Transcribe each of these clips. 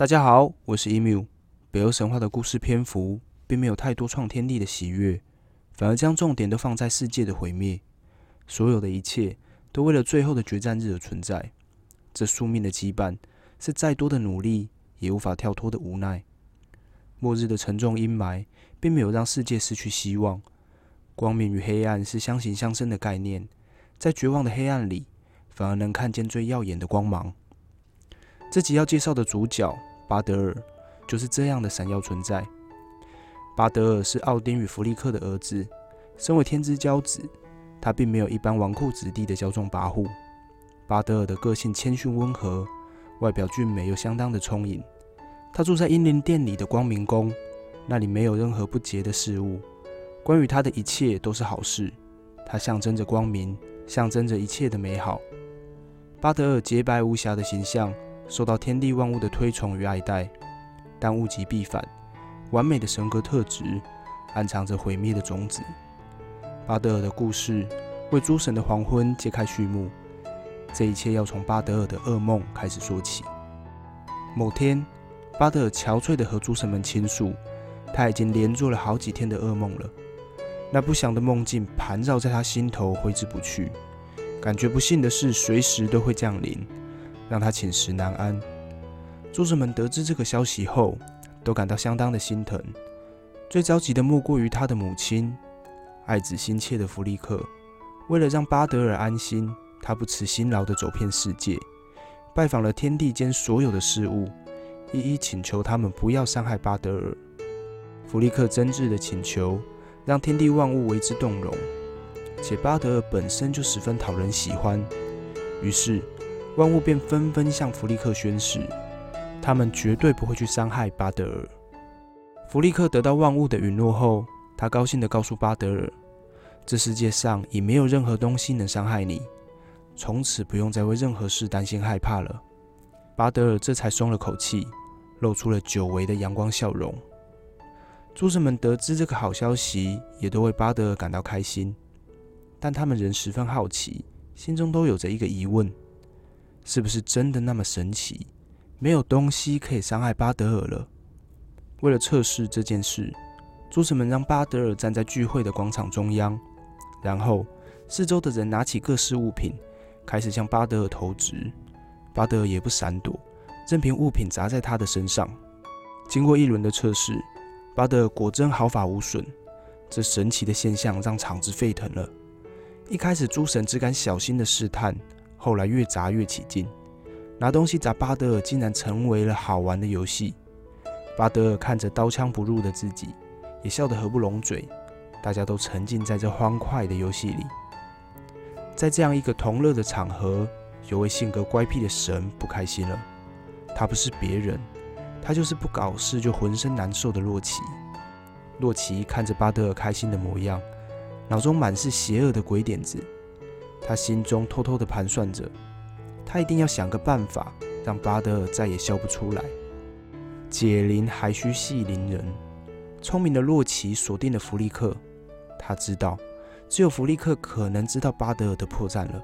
大家好，我是 emu。北欧神话的故事篇幅并没有太多创天地的喜悦，反而将重点都放在世界的毁灭。所有的一切都为了最后的决战日而存在。这宿命的羁绊是再多的努力也无法跳脱的无奈。末日的沉重阴霾并没有让世界失去希望。光明与黑暗是相形相生的概念，在绝望的黑暗里，反而能看见最耀眼的光芒。这集要介绍的主角。巴德尔就是这样的闪耀存在。巴德尔是奥丁与弗利克的儿子，身为天之骄子，他并没有一般纨绔子弟的骄纵跋扈。巴德尔的个性谦逊温和，外表俊美又相当的聪颖。他住在英灵殿里的光明宫，那里没有任何不洁的事物。关于他的一切都是好事，他象征着光明，象征着一切的美好。巴德尔洁白无瑕的形象。受到天地万物的推崇与爱戴，但物极必反。完美的神格特质暗藏着毁灭的种子。巴德尔的故事为诸神的黄昏揭开序幕。这一切要从巴德尔的噩梦开始说起。某天，巴德尔憔悴地和诸神们倾诉，他已经连做了好几天的噩梦了。那不祥的梦境盘绕在他心头，挥之不去。感觉不幸的事随时都会降临。让他寝食难安。诸神们得知这个消息后，都感到相当的心疼。最着急的莫过于他的母亲，爱子心切的弗利克。为了让巴德尔安心，他不辞辛劳地走遍世界，拜访了天地间所有的事物，一一请求他们不要伤害巴德尔。弗利克真挚的请求，让天地万物为之动容，且巴德尔本身就十分讨人喜欢，于是。万物便纷纷向弗利克宣誓，他们绝对不会去伤害巴德尔。弗利克得到万物的允诺后，他高兴地告诉巴德尔：“这世界上已没有任何东西能伤害你，从此不用再为任何事担心害怕了。”巴德尔这才松了口气，露出了久违的阳光笑容。诸神们得知这个好消息，也都为巴德尔感到开心，但他们仍十分好奇，心中都有着一个疑问。是不是真的那么神奇？没有东西可以伤害巴德尔了。为了测试这件事，诸神们让巴德尔站在聚会的广场中央，然后四周的人拿起各式物品，开始向巴德尔投掷。巴德尔也不闪躲，任凭物品砸在他的身上。经过一轮的测试，巴德尔果真毫发无损。这神奇的现象让场子沸腾了。一开始，诸神只敢小心的试探。后来越砸越起劲，拿东西砸巴德尔竟然成为了好玩的游戏。巴德尔看着刀枪不入的自己，也笑得合不拢嘴。大家都沉浸在这欢快的游戏里。在这样一个同乐的场合，有位性格乖僻的神不开心了。他不是别人，他就是不搞事就浑身难受的洛奇。洛奇看着巴德尔开心的模样，脑中满是邪恶的鬼点子。他心中偷偷地盘算着，他一定要想个办法，让巴德尔再也笑不出来。解铃还需系铃人，聪明的洛奇锁定了弗利克。他知道，只有弗利克可能知道巴德尔的破绽了。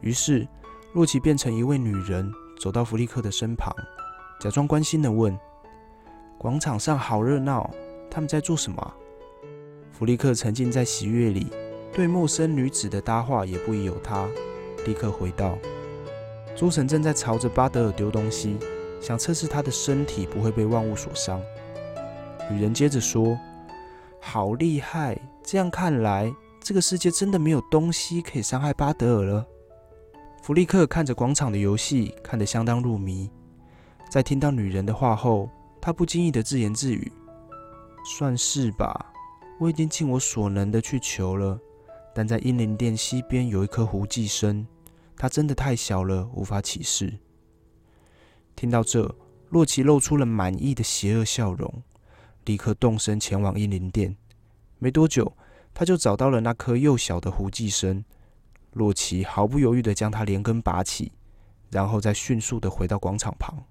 于是，洛奇变成一位女人，走到弗利克的身旁，假装关心地问：“广场上好热闹，他们在做什么？”弗利克沉浸在喜悦里。对陌生女子的搭话也不宜有他，立刻回道：“诸神正在朝着巴德尔丢东西，想测试他的身体不会被万物所伤。”女人接着说：“好厉害！这样看来，这个世界真的没有东西可以伤害巴德尔了。”弗利克看着广场的游戏，看得相当入迷。在听到女人的话后，他不经意的自言自语：“算是吧，我已经尽我所能的去求了。”但在英灵殿西边有一棵胡寄生，它真的太小了，无法起视。听到这，洛奇露出了满意的邪恶笑容，立刻动身前往英灵殿。没多久，他就找到了那棵幼小的胡寄生。洛奇毫不犹豫地将它连根拔起，然后再迅速地回到广场旁。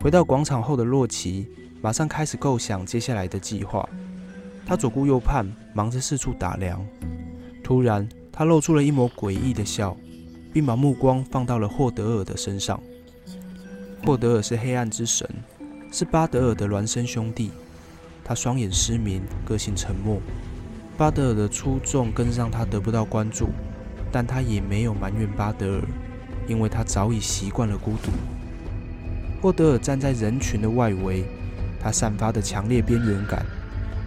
回到广场后的洛奇，马上开始构想接下来的计划。他左顾右盼，忙着四处打量。突然，他露出了一抹诡异的笑，并把目光放到了霍德尔的身上。霍德尔是黑暗之神，是巴德尔的孪生兄弟。他双眼失明，个性沉默。巴德尔的出众更让他得不到关注，但他也没有埋怨巴德尔，因为他早已习惯了孤独。霍德尔站在人群的外围，他散发的强烈边缘感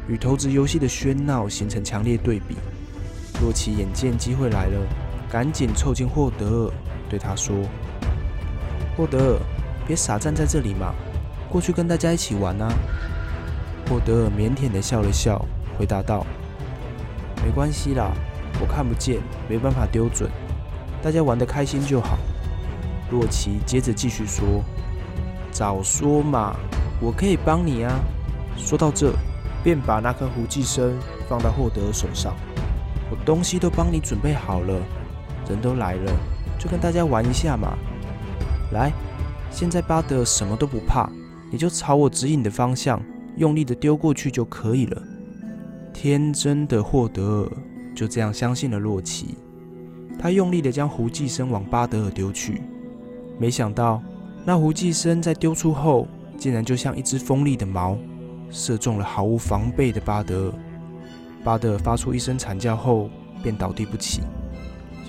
与投掷游戏的喧闹形成强烈对比。洛奇眼见机会来了，赶紧凑近霍德尔，对他说：“霍德尔，别傻站在这里嘛，过去跟大家一起玩啊！”霍德尔腼腆地笑了笑，回答道：“没关系啦，我看不见，没办法丢准，大家玩得开心就好。”洛奇接着继续说：“早说嘛，我可以帮你啊！”说到这，便把那颗胡寄生放到霍德尔手上。我东西都帮你准备好了，人都来了，就跟大家玩一下嘛。来，现在巴德尔什么都不怕，你就朝我指引的方向。用力的丢过去就可以了。天真的霍德尔就这样相信了洛奇。他用力的将胡寄生往巴德尔丢去，没想到那胡寄生在丢出后，竟然就像一只锋利的矛，射中了毫无防备的巴德尔。巴德尔发出一声惨叫后，便倒地不起。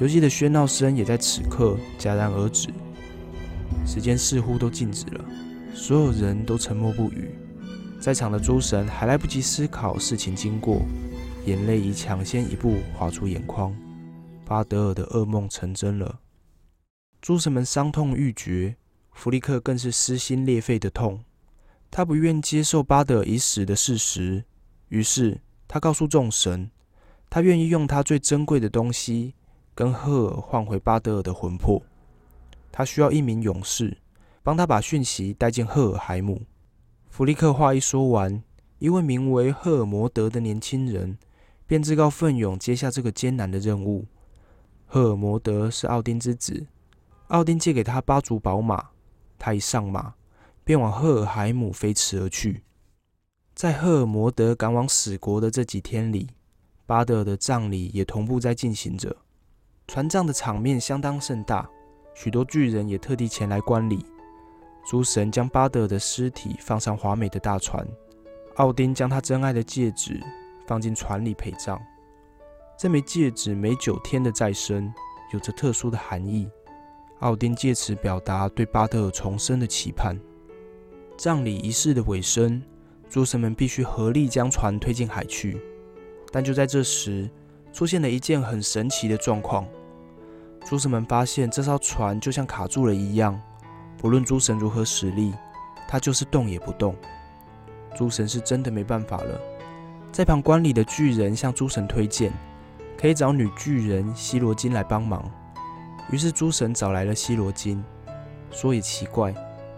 游戏的喧闹声也在此刻戛然而止，时间似乎都静止了，所有人都沉默不语。在场的诸神还来不及思考事情经过，眼泪已抢先一步滑出眼眶。巴德尔的噩梦成真了，诸神们伤痛欲绝，弗利克更是撕心裂肺的痛。他不愿接受巴德尔已死的事实，于是他告诉众神，他愿意用他最珍贵的东西跟赫尔换回巴德尔的魂魄。他需要一名勇士，帮他把讯息带进赫尔海姆。弗利克话一说完，一位名为赫尔摩德的年轻人便自告奋勇接下这个艰难的任务。赫尔摩德是奥丁之子，奥丁借给他八足宝马，他一上马便往赫尔海姆飞驰而去。在赫尔摩德赶往死国的这几天里，巴德尔的葬礼也同步在进行着。船葬的场面相当盛大，许多巨人也特地前来观礼。诸神将巴德尔的尸体放上华美的大船，奥丁将他真爱的戒指放进船里陪葬。这枚戒指每九天的再生有着特殊的含义，奥丁借此表达对巴德尔重生的期盼。葬礼仪式的尾声，诸神们必须合力将船推进海去。但就在这时，出现了一件很神奇的状况：诸神们发现这艘船就像卡住了一样。不论诸神如何使力，它就是动也不动。诸神是真的没办法了。在旁观礼的巨人向诸神推荐，可以找女巨人希罗金来帮忙。于是诸神找来了希罗金。说也奇怪，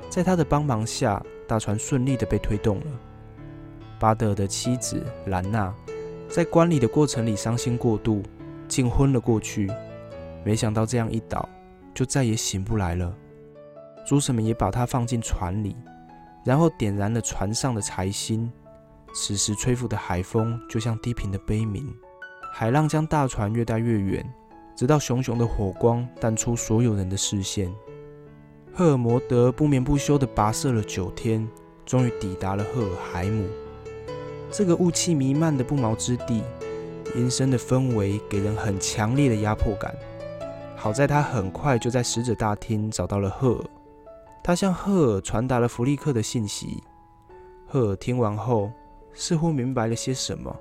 在他的帮忙下，大船顺利的被推动了。巴德的妻子兰娜在观礼的过程里伤心过度，竟昏了过去。没想到这样一倒，就再也醒不来了。诸神们也把它放进船里，然后点燃了船上的柴薪。此时吹拂的海风就像低频的悲鸣，海浪将大船越带越远，直到熊熊的火光淡出所有人的视线。赫尔摩德不眠不休地跋涉了九天，终于抵达了赫尔海姆。这个雾气弥漫的不毛之地，阴森的氛围给人很强烈的压迫感。好在他很快就在使者大厅找到了赫尔。他向赫尔传达了弗利克的信息。赫尔听完后，似乎明白了些什么。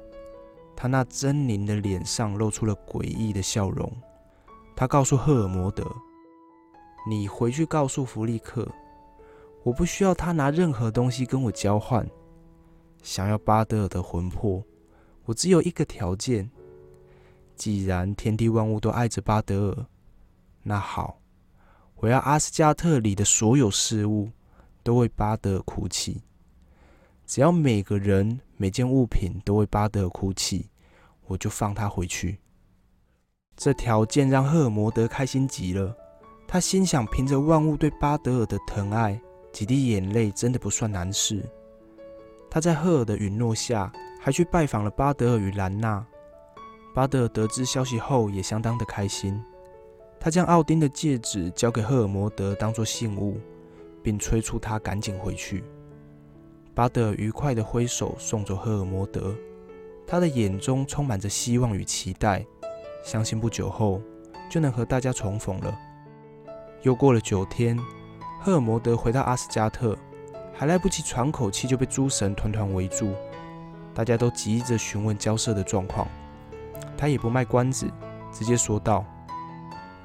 他那狰狞的脸上露出了诡异的笑容。他告诉赫尔摩德：“你回去告诉弗利克，我不需要他拿任何东西跟我交换。想要巴德尔的魂魄，我只有一个条件。既然天地万物都爱着巴德尔，那好。”我要阿斯加特里的所有事物都为巴德尔哭泣。只要每个人、每件物品都为巴德尔哭泣，我就放他回去。这条件让赫尔摩德开心极了。他心想，凭着万物对巴德尔的疼爱，几滴眼泪真的不算难事。他在赫尔的允诺下，还去拜访了巴德尔与兰娜。巴德尔得知消息后，也相当的开心。他将奥丁的戒指交给赫尔摩德当做信物，并催促他赶紧回去。巴德尔愉快地挥手送走赫尔摩德，他的眼中充满着希望与期待，相信不久后就能和大家重逢了。又过了九天，赫尔摩德回到阿斯加特，还来不及喘口气，就被诸神团团围住，大家都急着询问交涉的状况。他也不卖关子，直接说道：“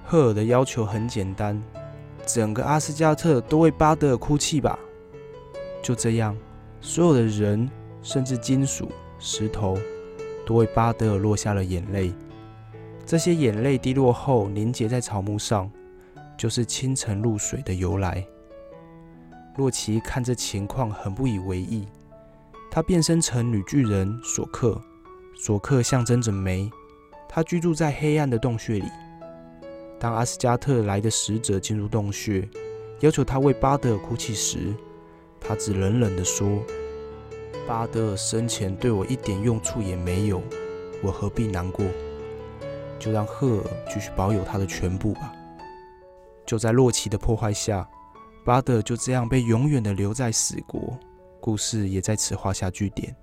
赫尔的要求很简单，整个阿斯加特都为巴德尔哭泣吧。”就这样。所有的人，甚至金属、石头，都为巴德尔落下了眼泪。这些眼泪滴落后凝结在草木上，就是清晨露水的由来。洛奇看这情况很不以为意，他变身成女巨人索克，索克象征着梅，他居住在黑暗的洞穴里。当阿斯加特来的使者进入洞穴，要求他为巴德尔哭泣时，他只冷冷地说：“巴德尔生前对我一点用处也没有，我何必难过？就让赫尔继续保有他的全部吧。”就在洛奇的破坏下，巴德就这样被永远的留在死国，故事也在此画下句点。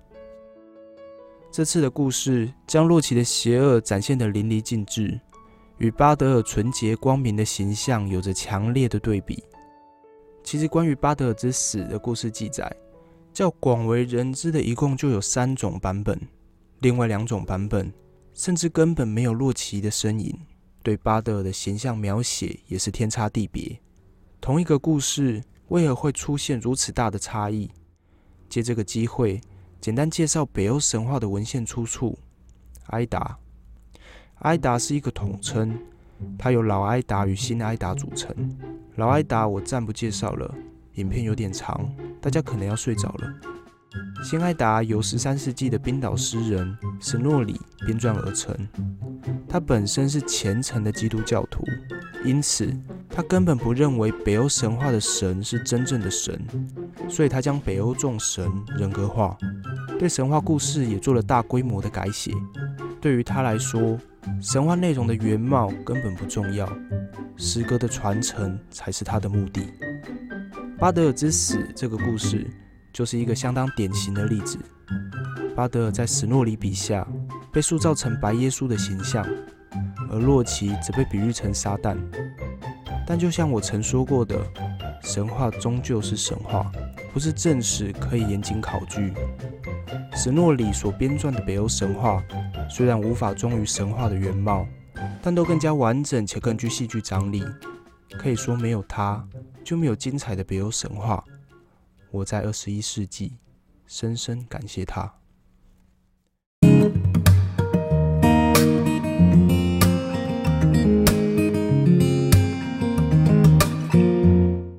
这次的故事将洛奇的邪恶展现得淋漓尽致，与巴德尔纯洁光明的形象有着强烈的对比。其实，关于巴德尔之死的故事记载，较广为人知的一共就有三种版本。另外两种版本，甚至根本没有洛奇的身影，对巴德尔的形象描写也是天差地别。同一个故事，为何会出现如此大的差异？借这个机会，简单介绍北欧神话的文献出处。埃达，埃达是一个统称。它由老埃达与新埃达组成。老埃达我暂不介绍了，影片有点长，大家可能要睡着了。新埃达由十三世纪的冰岛诗人史诺里编撰而成。他本身是虔诚的基督教徒，因此他根本不认为北欧神话的神是真正的神，所以他将北欧众神人格化，对神话故事也做了大规模的改写。对于他来说，神话内容的原貌根本不重要，诗歌的传承才是他的目的。巴德尔之死这个故事就是一个相当典型的例子。巴德尔在史诺里笔下被塑造成白耶稣的形象，而洛奇则被比喻成撒旦。但就像我曾说过的，神话终究是神话，不是正史可以严谨考据。史诺里所编撰的北欧神话。虽然无法忠于神话的原貌，但都更加完整且更具戏剧张力。可以说，没有它，就没有精彩的北欧神话。我在二十一世纪，深深感谢他。